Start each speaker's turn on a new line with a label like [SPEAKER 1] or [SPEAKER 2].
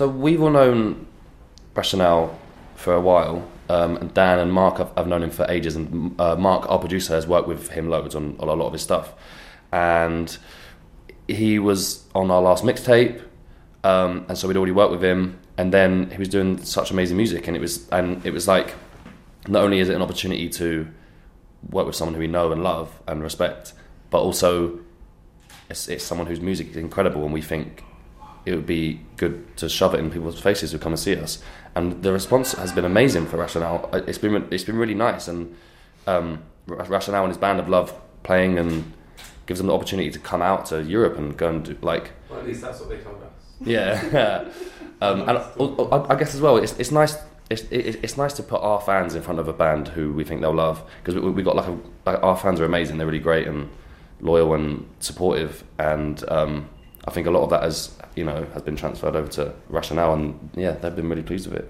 [SPEAKER 1] So we've all known Rationale for a while, um, and Dan and Mark, I've, I've known him for ages, and uh, Mark, our producer, has worked with him loads on, on a lot of his stuff, and he was on our last mixtape, um, and so we'd already worked with him, and then he was doing such amazing music, and it was and it was like, not only is it an opportunity to work with someone who we know and love and respect, but also it's, it's someone whose music is incredible, and we think it would be good to shove it in people's faces who come and see us. And the response has been amazing for Rationale. It's been it's been really nice, and um, Rationale and his band have loved playing and gives them the opportunity to come out to Europe and go and do like.
[SPEAKER 2] Well, at least that's what they told us.
[SPEAKER 1] Yeah, um, and I, I guess as well, it's, it's nice. It's, it's nice to put our fans in front of a band who we think they'll love because we, we got like, a, like our fans are amazing. They're really great and loyal and supportive, and um, I think a lot of that has you know has been transferred over to Rationale, and yeah, they've been really pleased with it.